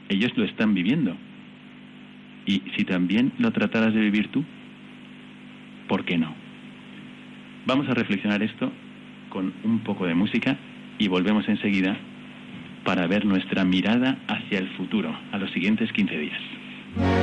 Ellos lo están viviendo. Y si también lo trataras de vivir tú, ¿por qué no? Vamos a reflexionar esto con un poco de música y volvemos enseguida para ver nuestra mirada hacia el futuro, a los siguientes 15 días.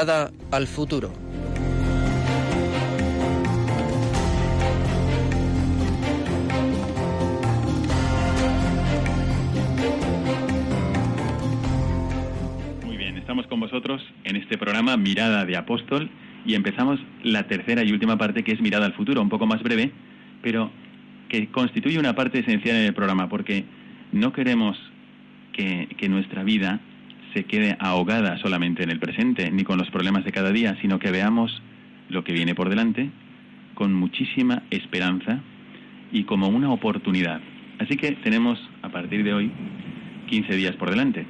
Mirada al futuro. Muy bien, estamos con vosotros en este programa Mirada de Apóstol y empezamos la tercera y última parte que es Mirada al futuro, un poco más breve, pero que constituye una parte esencial en el programa porque no queremos que, que nuestra vida se quede ahogada solamente en el presente ni con los problemas de cada día, sino que veamos lo que viene por delante con muchísima esperanza y como una oportunidad. Así que tenemos a partir de hoy 15 días por delante.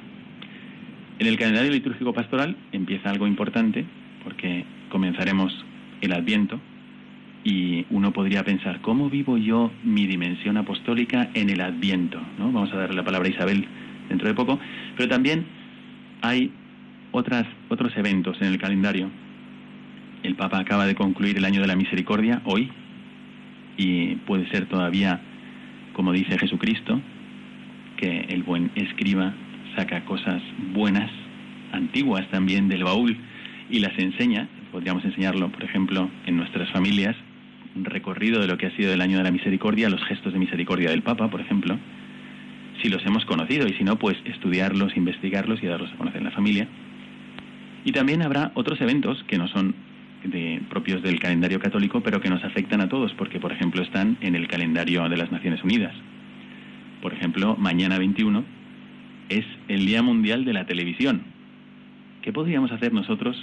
En el calendario litúrgico pastoral empieza algo importante porque comenzaremos el Adviento y uno podría pensar, ¿cómo vivo yo mi dimensión apostólica en el Adviento? ¿no? Vamos a darle la palabra a Isabel dentro de poco, pero también hay otras, otros eventos en el calendario. El Papa acaba de concluir el año de la misericordia hoy y puede ser todavía, como dice Jesucristo, que el buen escriba saca cosas buenas, antiguas también del baúl y las enseña. Podríamos enseñarlo, por ejemplo, en nuestras familias, un recorrido de lo que ha sido el año de la misericordia, los gestos de misericordia del Papa, por ejemplo, si los hemos conocido y si no, pues estudiarlos, investigarlos y darlos a conocer en la familia. Y también habrá otros eventos que no son de, propios del calendario católico, pero que nos afectan a todos, porque, por ejemplo, están en el calendario de las Naciones Unidas. Por ejemplo, mañana 21 es el Día Mundial de la Televisión. ¿Qué podríamos hacer nosotros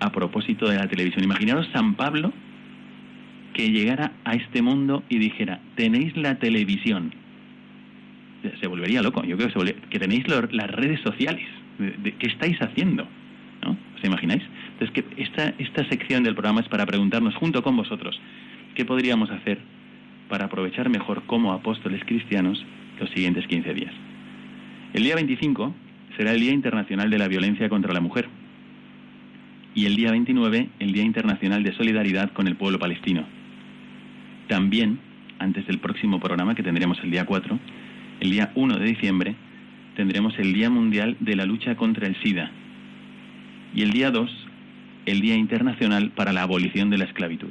a propósito de la televisión? Imaginaros San Pablo que llegara a este mundo y dijera, tenéis la televisión. Se volvería loco. Yo creo que, que tenéis las redes sociales. ¿Qué estáis haciendo? ¿No? ¿Os imagináis? Entonces, que esta, esta sección del programa es para preguntarnos junto con vosotros, ¿qué podríamos hacer para aprovechar mejor como apóstoles cristianos los siguientes 15 días? El día 25 será el Día Internacional de la Violencia contra la Mujer y el día 29 el Día Internacional de Solidaridad con el pueblo palestino. También, antes del próximo programa que tendremos el día 4, el día 1 de diciembre, tendremos el Día Mundial de la Lucha contra el SIDA y el día 2 el Día Internacional para la Abolición de la Esclavitud.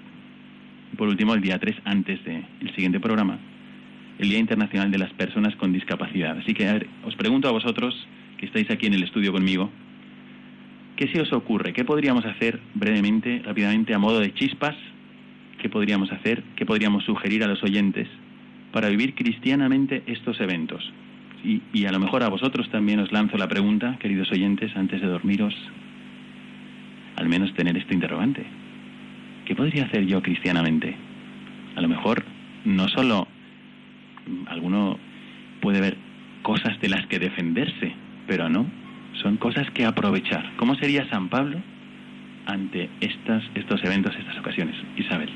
Y por último, el día 3, antes del siguiente programa, el Día Internacional de las Personas con Discapacidad. Así que os pregunto a vosotros, que estáis aquí en el estudio conmigo, ¿qué se os ocurre? ¿Qué podríamos hacer brevemente, rápidamente, a modo de chispas? ¿Qué podríamos hacer? ¿Qué podríamos sugerir a los oyentes para vivir cristianamente estos eventos? Y, y a lo mejor a vosotros también os lanzo la pregunta, queridos oyentes, antes de dormiros, al menos tener este interrogante. ¿Qué podría hacer yo cristianamente? A lo mejor no solo alguno puede ver cosas de las que defenderse, pero no, son cosas que aprovechar. ¿Cómo sería San Pablo ante estas, estos eventos, estas ocasiones? Isabel.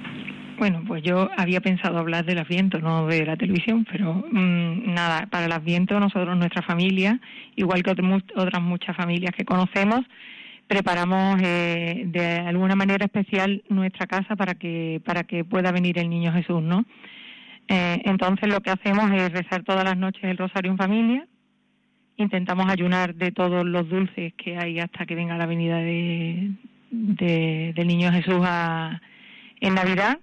Bueno, pues yo había pensado hablar del Adviento, no de la televisión, pero mm, nada, para el Adviento nosotros, nuestra familia, igual que otras muchas familias que conocemos, preparamos eh, de alguna manera especial nuestra casa para que para que pueda venir el niño Jesús, ¿no? Eh, entonces lo que hacemos es rezar todas las noches el rosario en familia, intentamos ayunar de todos los dulces que hay hasta que venga la venida de, del niño Jesús en Navidad,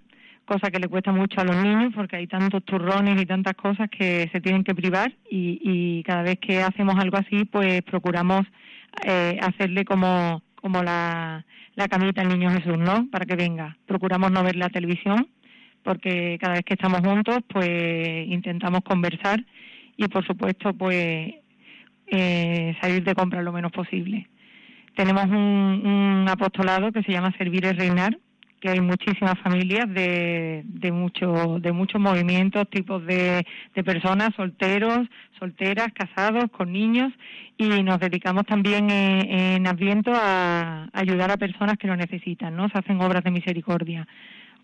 cosa que le cuesta mucho a los niños porque hay tantos turrones y tantas cosas que se tienen que privar y, y cada vez que hacemos algo así pues procuramos eh, hacerle como, como la, la camita al niño Jesús, ¿no? Para que venga. Procuramos no ver la televisión porque cada vez que estamos juntos, pues intentamos conversar y, por supuesto, pues eh, salir de compra lo menos posible. Tenemos un, apostolado que se llama Servir y Reinar, que hay muchísimas familias de, de, mucho, de muchos movimientos, tipos de, de personas, solteros, solteras, casados, con niños, y nos dedicamos también en, en Adviento a ayudar a personas que lo necesitan, ¿no? Se hacen obras de misericordia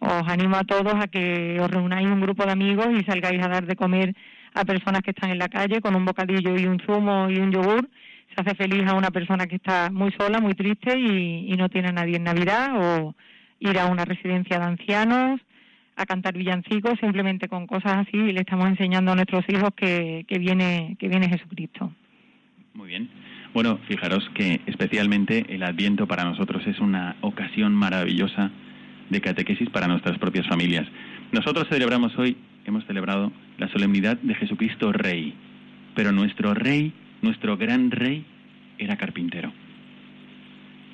os animo a todos a que os reunáis un grupo de amigos y salgáis a dar de comer a personas que están en la calle con un bocadillo y un zumo y un yogur. Se hace feliz a una persona que está muy sola, muy triste y, no tiene a nadie en Navidad o ir a una residencia de ancianos a cantar villancicos simplemente con cosas así y le estamos enseñando a nuestros hijos que, que viene que viene Jesucristo. Muy bien. Bueno, fijaros que especialmente el Adviento para nosotros es una ocasión maravillosa de catequesis para nuestras propias familias. Nosotros celebramos hoy, hemos celebrado la solemnidad de Jesucristo Rey, pero nuestro Rey, nuestro gran Rey, era carpintero.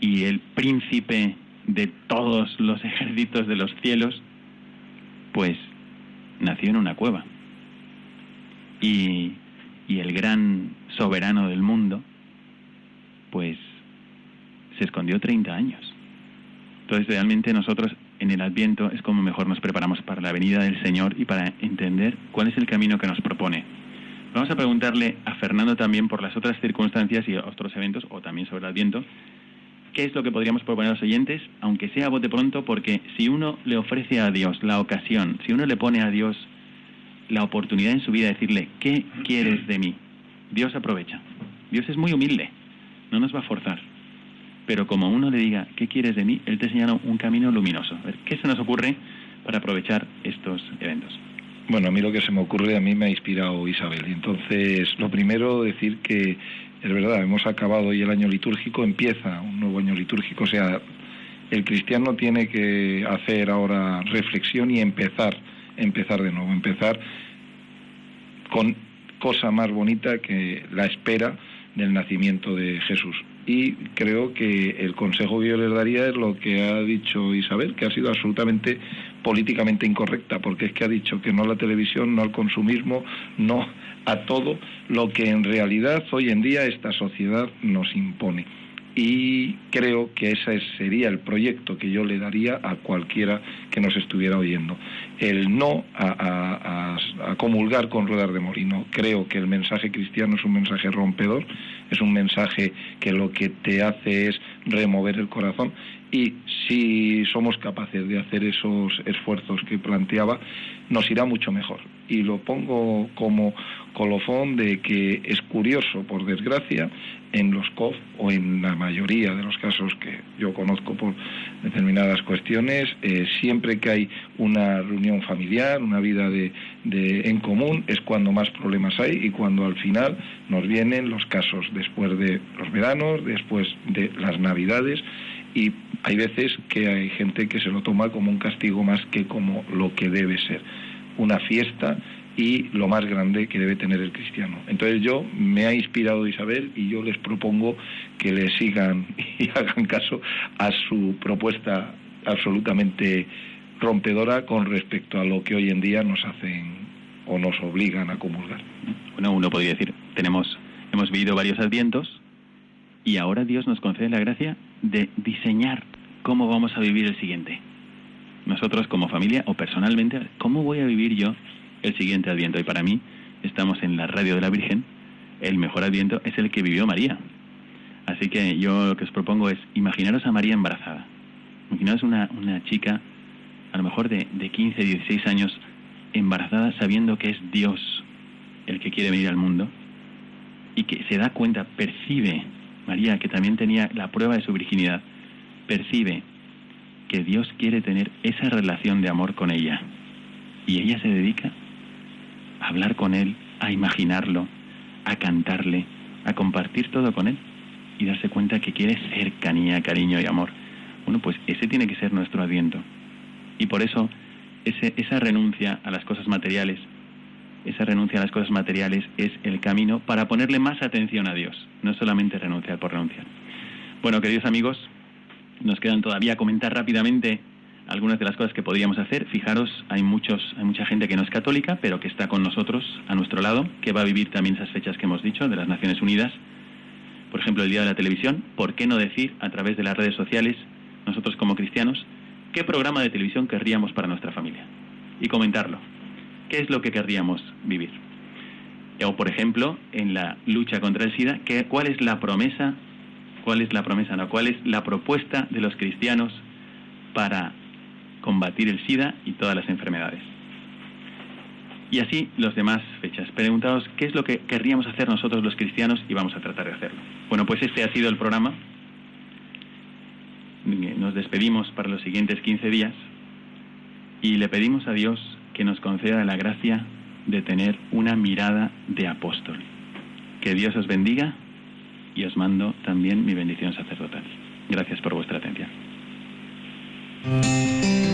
Y el príncipe de todos los [laughs] ejércitos de los cielos, pues nació en una cueva. Y, y el gran soberano del mundo, pues se escondió 30 años. Entonces realmente nosotros en el Adviento es como mejor nos preparamos para la venida del Señor y para entender cuál es el camino que nos propone. Vamos a preguntarle a Fernando también por las otras circunstancias y otros eventos, o también sobre el Adviento, qué es lo que podríamos proponer a los oyentes, aunque sea bote pronto, porque si uno le ofrece a Dios la ocasión, si uno le pone a Dios la oportunidad en su vida de decirle, ¿qué quieres de mí? Dios aprovecha. Dios es muy humilde, no nos va a forzar. Pero como uno le diga, ¿qué quieres de mí? Él te señala un camino luminoso. A ver, ¿qué se nos ocurre para aprovechar estos eventos? Bueno, a mí lo que se me ocurre, a mí me ha inspirado Isabel. Entonces, lo primero, decir que es verdad, hemos acabado hoy el año litúrgico, empieza un nuevo año litúrgico, o sea, el cristiano tiene que hacer ahora reflexión y empezar, empezar de nuevo, empezar con cosa más bonita que la espera del nacimiento de Jesús. Y creo que el consejo que yo les daría es lo que ha dicho Isabel, que ha sido absolutamente políticamente incorrecta, porque es que ha dicho que no a la televisión, no al consumismo, no a todo lo que en realidad hoy en día esta sociedad nos impone. Y creo que ese sería el proyecto que yo le daría a cualquiera que nos estuviera oyendo. El no a, comulgar con ruedas de molino. Creo que el mensaje cristiano es un mensaje rompedor, es un mensaje que lo que te hace es remover el corazón y si somos capaces de hacer esos esfuerzos que planteaba, nos irá mucho mejor. Y lo pongo como colofón de que es curioso, por desgracia, en los COF o en la mayoría de los casos que yo conozco por determinadas cuestiones, eh, siempre que hay una reunión familiar, una vida de, en común, es cuando más problemas hay y cuando al final nos vienen los casos después de los veranos, después de las navidades y hay veces que hay gente que se lo toma como un castigo más que como lo que debe ser, una fiesta y lo más grande que debe tener el cristiano. Entonces yo me ha inspirado Isabel y yo les propongo que le sigan [laughs] y hagan caso a su propuesta absolutamente rompedora con respecto a lo que hoy en día nos hacen o nos obligan a comulgar. Bueno, uno podría decir, tenemos hemos vivido varios advientos y ahora Dios nos concede la gracia de diseñar cómo vamos a vivir el siguiente. Nosotros como familia o personalmente, ¿cómo voy a vivir yo el siguiente adviento? Y para mí, estamos en la radio de la Virgen, el mejor adviento es el que vivió María. Así que yo lo que os propongo es imaginaros a María embarazada. Imaginaros una, una chica, a lo mejor de, de 15, 16 años, embarazada sabiendo que es Dios el que quiere venir al mundo y que se da cuenta, percibe María, que también tenía la prueba de su virginidad, percibe que Dios quiere tener esa relación de amor con ella. Y ella se dedica a hablar con Él, a imaginarlo, a cantarle, a compartir todo con Él y darse cuenta que quiere cercanía, cariño y amor. Bueno, pues ese tiene que ser nuestro adviento. Y por eso ese, esa renuncia a las cosas materiales esa renuncia a las cosas materiales es el camino para ponerle más atención a Dios, no solamente renunciar por renunciar. Bueno, queridos amigos, nos quedan todavía comentar rápidamente algunas de las cosas que podríamos hacer. Fijaros, hay muchos, hay mucha gente que no es católica, pero que está con nosotros, a nuestro lado, que va a vivir también esas fechas que hemos dicho de las Naciones Unidas. Por ejemplo, el día de la televisión. ¿Por qué no decir a través de las redes sociales, nosotros como cristianos, qué programa de televisión querríamos para nuestra familia? Y comentarlo. ¿Qué es lo que querríamos vivir? O, por ejemplo, en la lucha contra el SIDA, ¿qué, ¿cuál es la promesa? ¿Cuál es la promesa? No, ¿cuál es la propuesta de los cristianos para combatir el SIDA y todas las enfermedades? Y así los demás fechas. Preguntaos qué es lo que querríamos hacer nosotros los cristianos y vamos a tratar de hacerlo. Bueno, pues este ha sido el programa. Nos despedimos para los siguientes 15 días y le pedimos a Dios que nos conceda la gracia de tener una mirada de apóstol. Que Dios os bendiga y os mando también mi bendición sacerdotal. Gracias por vuestra atención.